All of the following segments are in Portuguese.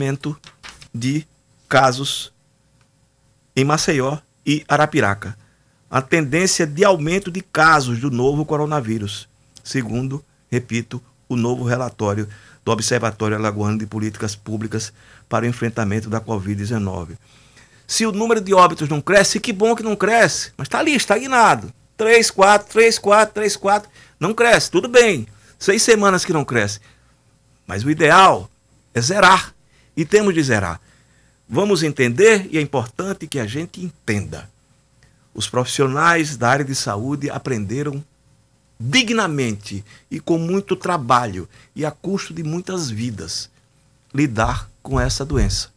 aumento de casos em Maceió e Arapiraca. A tendência de aumento de casos do novo coronavírus, segundo, repito, o novo relatório do Observatório Alagoano de Políticas Públicas para o Enfrentamento da Covid-19. Se o número de óbitos não cresce, que bom que não cresce, mas está ali, estagnado. 3, 4, 3, 4, 3, 4, não cresce, tudo bem. Seis semanas que não cresce. Mas o ideal é zerar. E temos de zerar. Vamos entender, e é importante que a gente entenda. Os profissionais da área de saúde aprenderam dignamente e com muito trabalho e a custo de muitas vidas lidar com essa doença.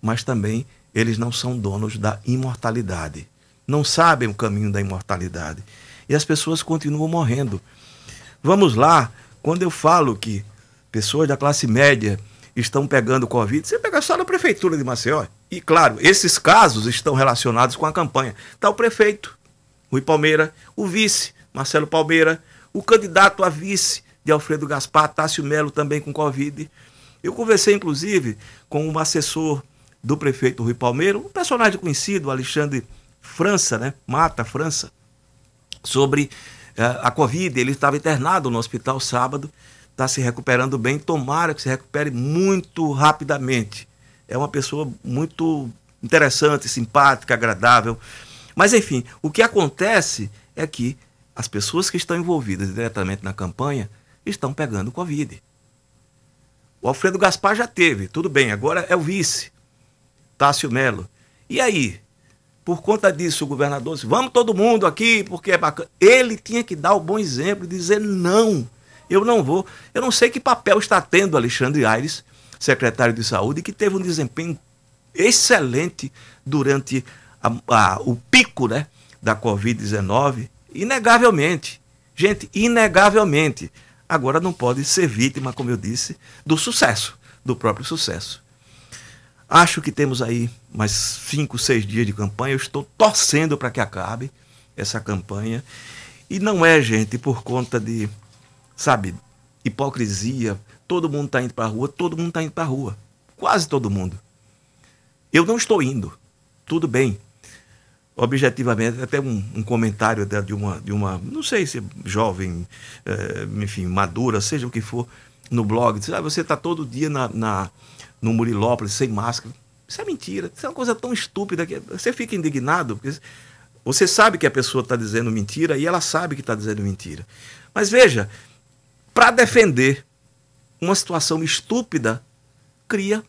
Mas também eles não são donos da imortalidade. Não sabem o caminho da imortalidade. E as pessoas continuam morrendo. Vamos lá, quando eu falo que pessoas da classe média estão pegando Covid, você pega só na prefeitura de Maceió. E claro, esses casos estão relacionados com a campanha. Está o prefeito, Rui Palmeira, o vice, Marcelo Palmeira, o candidato a vice de Alfredo Gaspar, Tássio Melo, também com Covid. Eu conversei, inclusive, com um assessor do prefeito Rui Palmeira, um personagem conhecido, Alexandre França, né? Mata França, sobre uh, a Covid. Ele estava internado no hospital sábado está se recuperando bem. Tomara que se recupere muito rapidamente. É uma pessoa muito interessante, simpática, agradável. Mas, enfim, o que acontece é que as pessoas que estão envolvidas diretamente na campanha estão pegando Covid. O Alfredo Gaspar já teve, tudo bem, agora é o vice, Tássio Melo. E aí? Por conta disso, o governador disse: vamos todo mundo aqui, porque é bacana. Ele tinha que dar o bom exemplo e dizer não eu não vou. Eu não sei que papel está tendo Alexandre Aires, secretário de Saúde, que teve um desempenho excelente durante a, a, o pico né, da Covid-19, inegavelmente. Gente, inegavelmente. Agora não pode ser vítima, como eu disse, do sucesso, do próprio sucesso. Acho que temos aí mais cinco, seis dias de campanha. Eu estou torcendo para que acabe essa campanha. E não é, gente, por conta de sabe, hipocrisia. Todo mundo está indo para a rua, todo mundo está indo para a rua. Quase todo mundo. Eu não estou indo. Tudo bem. Objetivamente, até um, um comentário de uma, de uma, não sei se jovem, é, enfim, madura, seja o que for, no blog, diz, ah, você está todo dia na, na, no Murilópolis sem máscara. Isso é mentira. Isso é uma coisa tão estúpida que você fica indignado, porque você sabe que a pessoa está dizendo mentira e ela sabe que está dizendo mentira. Mas veja, para defender uma situação estúpida, cria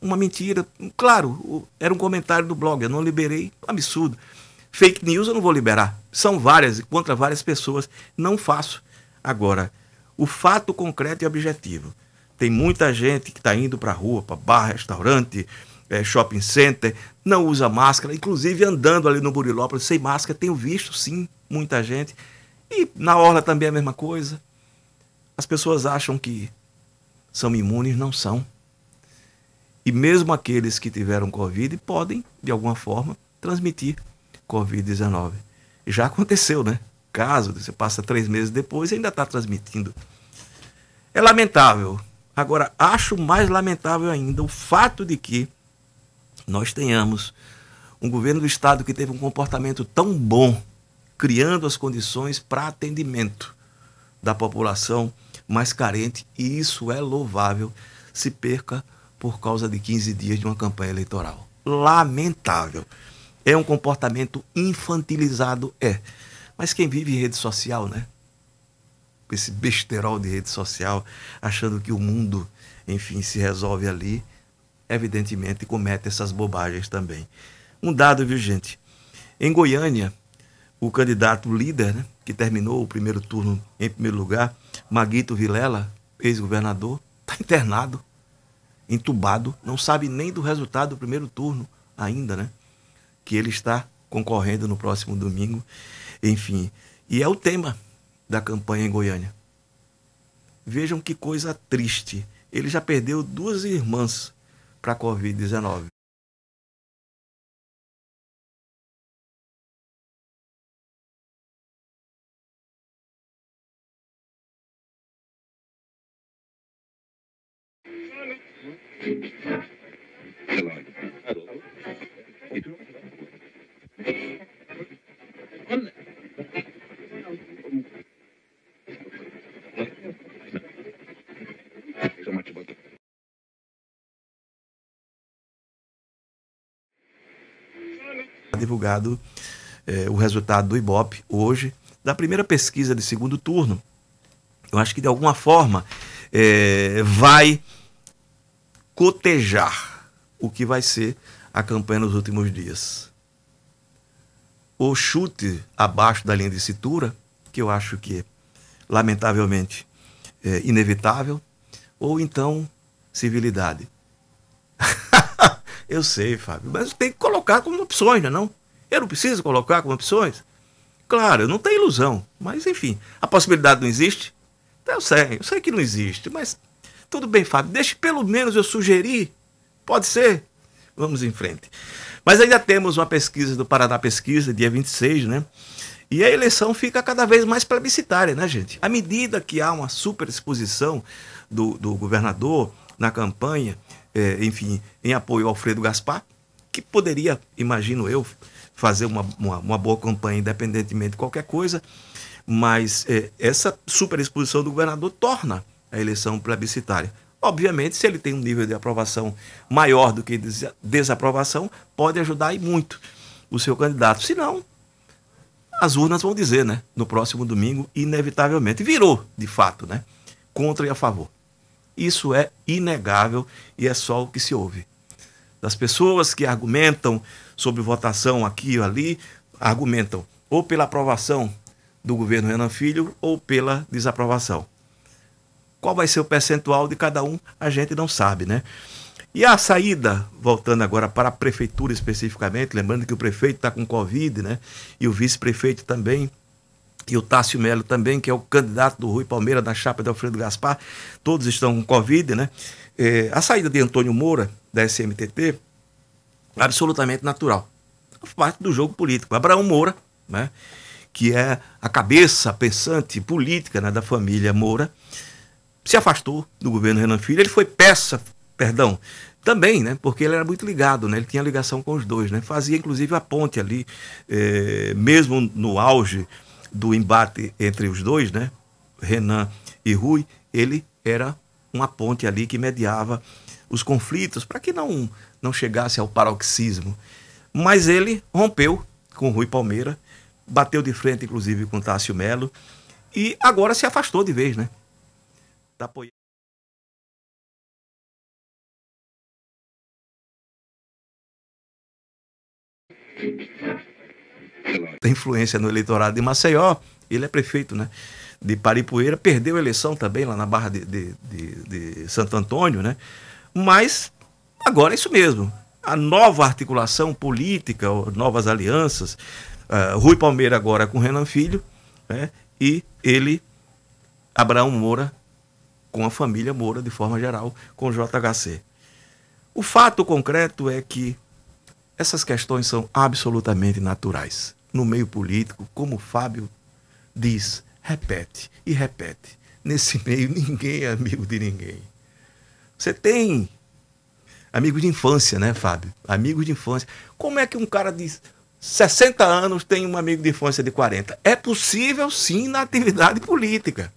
uma mentira. Claro, era um comentário do blog, eu não liberei, absurdo. Fake news eu não vou liberar. São várias, contra várias pessoas. Não faço. Agora, o fato concreto e objetivo. Tem muita gente que está indo para a rua, para bar, restaurante, é, shopping center, não usa máscara, inclusive andando ali no Burilópolis sem máscara. Tenho visto, sim, muita gente. E na orla também é a mesma coisa. As pessoas acham que são imunes, não são. E mesmo aqueles que tiveram Covid podem, de alguma forma, transmitir Covid-19. Já aconteceu, né? Caso você passa três meses depois e ainda está transmitindo. É lamentável. Agora, acho mais lamentável ainda o fato de que nós tenhamos um governo do Estado que teve um comportamento tão bom, criando as condições para atendimento da população mais carente, e isso é louvável, se perca por causa de 15 dias de uma campanha eleitoral. Lamentável. É um comportamento infantilizado, é. Mas quem vive rede social, né? Esse besterol de rede social, achando que o mundo, enfim, se resolve ali, evidentemente comete essas bobagens também. Um dado, viu, gente? Em Goiânia, o candidato líder, né, que terminou o primeiro turno em primeiro lugar, Maguito Vilela, ex-governador, está internado, entubado, não sabe nem do resultado do primeiro turno ainda, né? Que ele está concorrendo no próximo domingo. Enfim, e é o tema da campanha em Goiânia. Vejam que coisa triste. Ele já perdeu duas irmãs para a Covid-19. Divulgado é, o resultado do Ibope hoje, da primeira pesquisa de segundo turno. Eu acho que de alguma forma é, vai cotejar o que vai ser a campanha nos últimos dias. O chute abaixo da linha de cintura, que eu acho que, lamentavelmente, é inevitável, ou então civilidade. eu sei, Fábio, mas tem que colocar como opções, não é? Eu não preciso colocar como opções? Claro, não tenho ilusão, mas enfim, a possibilidade não existe? Então, eu sei, eu sei que não existe, mas tudo bem, Fábio, deixe pelo menos eu sugerir. Pode ser? Vamos em frente. Mas ainda temos uma pesquisa do Paraná Pesquisa, dia 26, né? E a eleição fica cada vez mais plebiscitária, né, gente? À medida que há uma superexposição do, do governador na campanha, é, enfim, em apoio ao Alfredo Gaspar, que poderia, imagino eu, fazer uma, uma, uma boa campanha independentemente de qualquer coisa, mas é, essa superexposição do governador torna a eleição plebiscitária. Obviamente, se ele tem um nível de aprovação maior do que desaprovação, pode ajudar e muito o seu candidato. Se não, as urnas vão dizer, né? No próximo domingo, inevitavelmente. Virou, de fato, né? Contra e a favor. Isso é inegável e é só o que se ouve. Das pessoas que argumentam sobre votação aqui ou ali, argumentam ou pela aprovação do governo Renan Filho ou pela desaprovação. Qual vai ser o percentual de cada um, a gente não sabe, né? E a saída, voltando agora para a prefeitura especificamente, lembrando que o prefeito está com Covid, né? E o vice-prefeito também, e o Tássio Melo também, que é o candidato do Rui Palmeira da chapa de Alfredo Gaspar, todos estão com Covid, né? É, a saída de Antônio Moura, da SMTT, absolutamente natural. Faz parte do jogo político. Abraão Moura, né, que é a cabeça pensante política né, da família Moura, se afastou do governo Renan Filho. Ele foi peça, perdão, também, né, porque ele era muito ligado, né, ele tinha ligação com os dois. Né, fazia inclusive a ponte ali, eh, mesmo no auge do embate entre os dois, né, Renan e Rui, ele era uma ponte ali que mediava os conflitos para que não não chegasse ao paroxismo. Mas ele rompeu com Rui Palmeira, bateu de frente, inclusive, com Tássio Melo, e agora se afastou de vez, né? Da apoio. Tem influência no eleitorado de Maceió, ele é prefeito, né? De Paripueira, perdeu a eleição também lá na Barra de, de, de, de Santo Antônio, né? Mas Agora, é isso mesmo. A nova articulação política, novas alianças. Uh, Rui Palmeira agora com Renan Filho, né? e ele, Abraão Moura, com a família Moura, de forma geral, com o JHC. O fato concreto é que essas questões são absolutamente naturais. No meio político, como o Fábio diz, repete e repete. Nesse meio, ninguém é amigo de ninguém. Você tem Amigos de infância, né, Fábio? Amigos de infância. Como é que um cara de 60 anos tem um amigo de infância de 40? É possível, sim, na atividade política.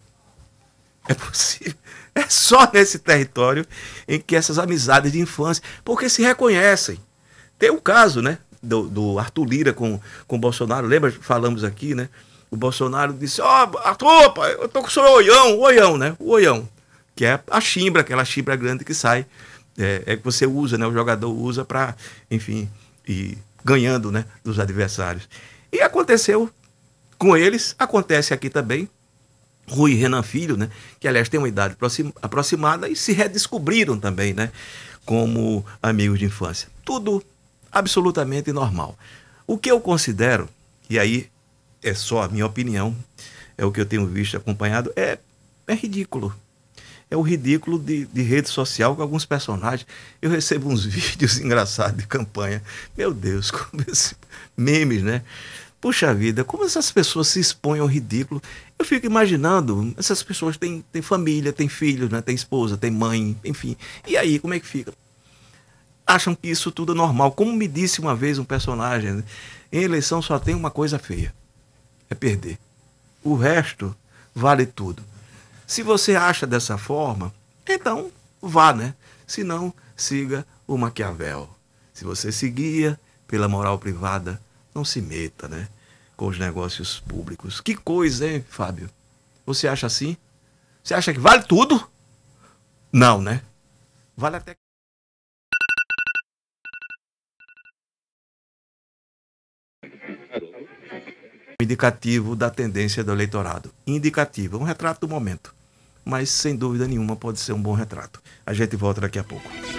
É possível. É só nesse território em que essas amizades de infância, porque se reconhecem. Tem o caso, né, do, do Arthur Lira com, com o Bolsonaro, lembra? Falamos aqui, né? O Bolsonaro disse: Ó, oh, Arthur, eu tô com o seu oião, o oião, né? O oião, que é a chimbra, aquela chimbra grande que sai é, é que você usa, né? O jogador usa para, enfim, ir ganhando, né? Dos adversários. E aconteceu com eles, acontece aqui também. Rui Renan Filho, né? Que aliás tem uma idade aproximada e se redescobriram também, né? Como amigos de infância. Tudo absolutamente normal. O que eu considero, e aí é só a minha opinião, é o que eu tenho visto acompanhado, é, é ridículo é o ridículo de, de rede social com alguns personagens. Eu recebo uns vídeos engraçados de campanha. Meu Deus, como esse, memes, né? Puxa vida, como essas pessoas se expõem ao ridículo. Eu fico imaginando, essas pessoas têm, têm família, têm filhos, né? têm esposa, têm mãe, enfim. E aí, como é que fica? Acham que isso tudo é normal. Como me disse uma vez um personagem, né? em eleição só tem uma coisa feia: é perder. O resto vale tudo. Se você acha dessa forma, então vá, né? Se não, siga o Maquiavel. Se você seguia pela moral privada, não se meta, né? Com os negócios públicos. Que coisa, hein, Fábio? Você acha assim? Você acha que vale tudo? Não, né? Vale até. Indicativo da tendência do eleitorado. Indicativo, um retrato do momento. Mas sem dúvida nenhuma pode ser um bom retrato. A gente volta daqui a pouco.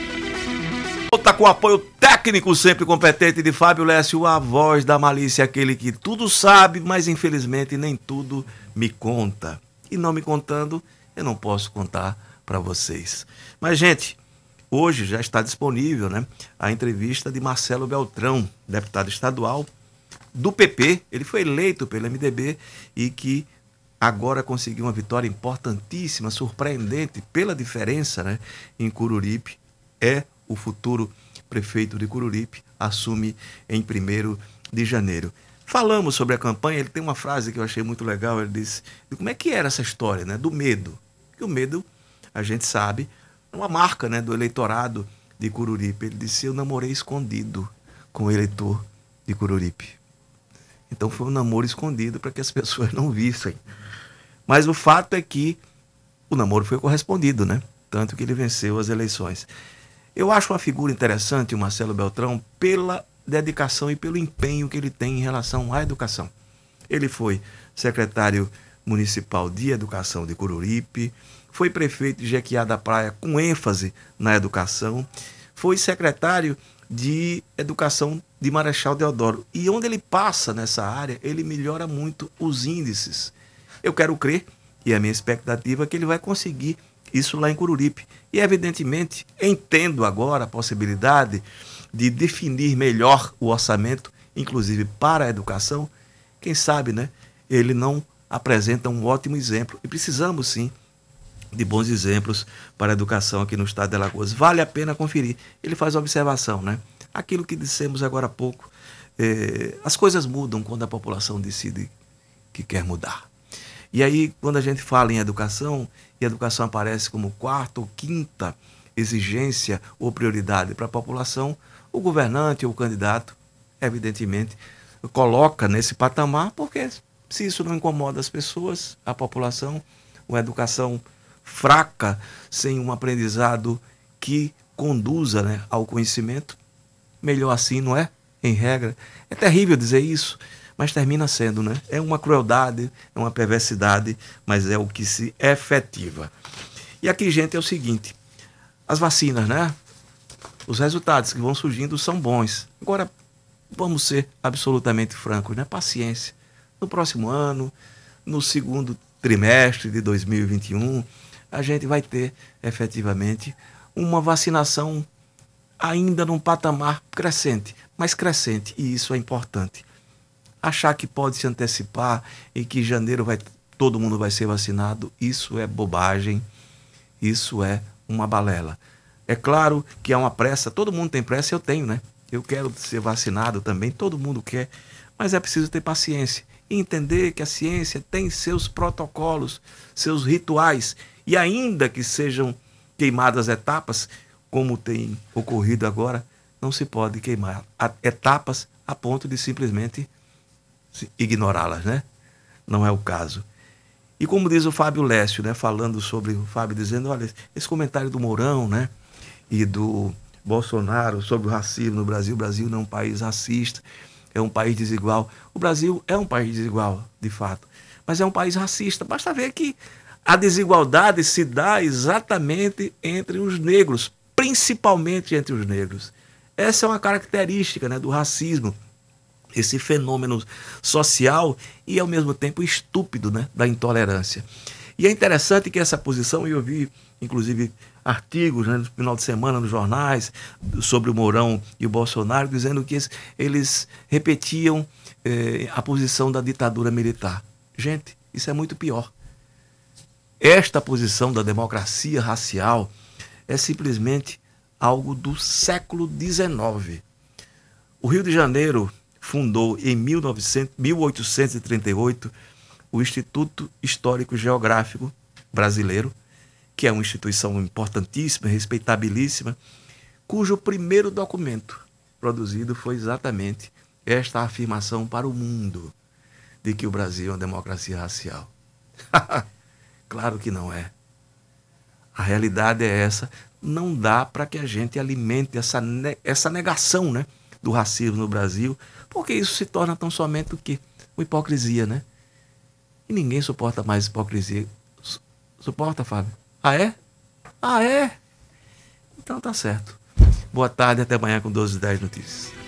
Volta com o apoio técnico sempre competente de Fábio Lécio, a voz da malícia, aquele que tudo sabe, mas infelizmente nem tudo me conta. E não me contando, eu não posso contar para vocês. Mas, gente, hoje já está disponível né, a entrevista de Marcelo Beltrão, deputado estadual do PP. Ele foi eleito pelo MDB e que agora conseguiu uma vitória importantíssima, surpreendente pela diferença né, em Cururipe. É o futuro prefeito de Cururipe, assume em 1 de janeiro. Falamos sobre a campanha, ele tem uma frase que eu achei muito legal, ele disse, como é que era essa história, né, do medo? Que o medo, a gente sabe, é uma marca, né, do eleitorado de Cururipe. Ele disse, eu namorei escondido com o eleitor de Cururipe. Então foi um namoro escondido para que as pessoas não vissem. Mas o fato é que o namoro foi correspondido, né? Tanto que ele venceu as eleições. Eu acho uma figura interessante o Marcelo Beltrão pela dedicação e pelo empenho que ele tem em relação à educação. Ele foi secretário municipal de educação de Cururipe, foi prefeito de Jequiá da Praia com ênfase na educação, foi secretário de educação de Marechal Deodoro. E onde ele passa nessa área, ele melhora muito os índices. Eu quero crer, e a minha expectativa é que ele vai conseguir isso lá em Cururipe. E, evidentemente, entendo agora a possibilidade de definir melhor o orçamento, inclusive para a educação. Quem sabe, né? Ele não apresenta um ótimo exemplo. E precisamos, sim, de bons exemplos para a educação aqui no estado de Alagoas. Vale a pena conferir. Ele faz observação, né? Aquilo que dissemos agora há pouco. É, as coisas mudam quando a população decide que quer mudar. E aí, quando a gente fala em educação, e a educação aparece como quarta ou quinta exigência ou prioridade para a população, o governante ou o candidato, evidentemente, coloca nesse patamar, porque se isso não incomoda as pessoas, a população, uma educação fraca, sem um aprendizado que conduza né, ao conhecimento, melhor assim, não é? Em regra. É terrível dizer isso, mas termina sendo, né? É uma crueldade, é uma perversidade, mas é o que se efetiva. E aqui, gente, é o seguinte: as vacinas, né? Os resultados que vão surgindo são bons. Agora, vamos ser absolutamente francos, né? Paciência. No próximo ano, no segundo trimestre de 2021, a gente vai ter efetivamente uma vacinação ainda num patamar crescente, mas crescente, e isso é importante achar que pode se antecipar e que em janeiro vai, todo mundo vai ser vacinado, isso é bobagem, isso é uma balela. É claro que há uma pressa, todo mundo tem pressa, eu tenho, né? Eu quero ser vacinado também, todo mundo quer, mas é preciso ter paciência e entender que a ciência tem seus protocolos, seus rituais, e ainda que sejam queimadas etapas, como tem ocorrido agora, não se pode queimar etapas a ponto de simplesmente ignorá-las, né? Não é o caso. E como diz o Fábio Lécio, né, falando sobre o Fábio dizendo, olha, esse comentário do Mourão, né, e do Bolsonaro sobre o racismo no Brasil, o Brasil não é um país racista, é um país desigual. O Brasil é um país desigual, de fato, mas é um país racista. Basta ver que a desigualdade se dá exatamente entre os negros, principalmente entre os negros. Essa é uma característica né, do racismo esse fenômeno social e ao mesmo tempo estúpido né, da intolerância. E é interessante que essa posição, eu vi inclusive artigos né, no final de semana nos jornais sobre o Mourão e o Bolsonaro, dizendo que eles repetiam eh, a posição da ditadura militar. Gente, isso é muito pior. Esta posição da democracia racial é simplesmente algo do século XIX. O Rio de Janeiro fundou em 1900, 1838 o Instituto Histórico Geográfico Brasileiro, que é uma instituição importantíssima, respeitabilíssima, cujo primeiro documento produzido foi exatamente esta afirmação para o mundo de que o Brasil é uma democracia racial. claro que não é. A realidade é essa. Não dá para que a gente alimente essa, essa negação né, do racismo no Brasil, porque isso se torna tão somente o quê? Uma hipocrisia, né? E ninguém suporta mais hipocrisia. Suporta, Fábio? Ah, é? Ah, é? Então tá certo. Boa tarde, até amanhã com 12 e 10 notícias.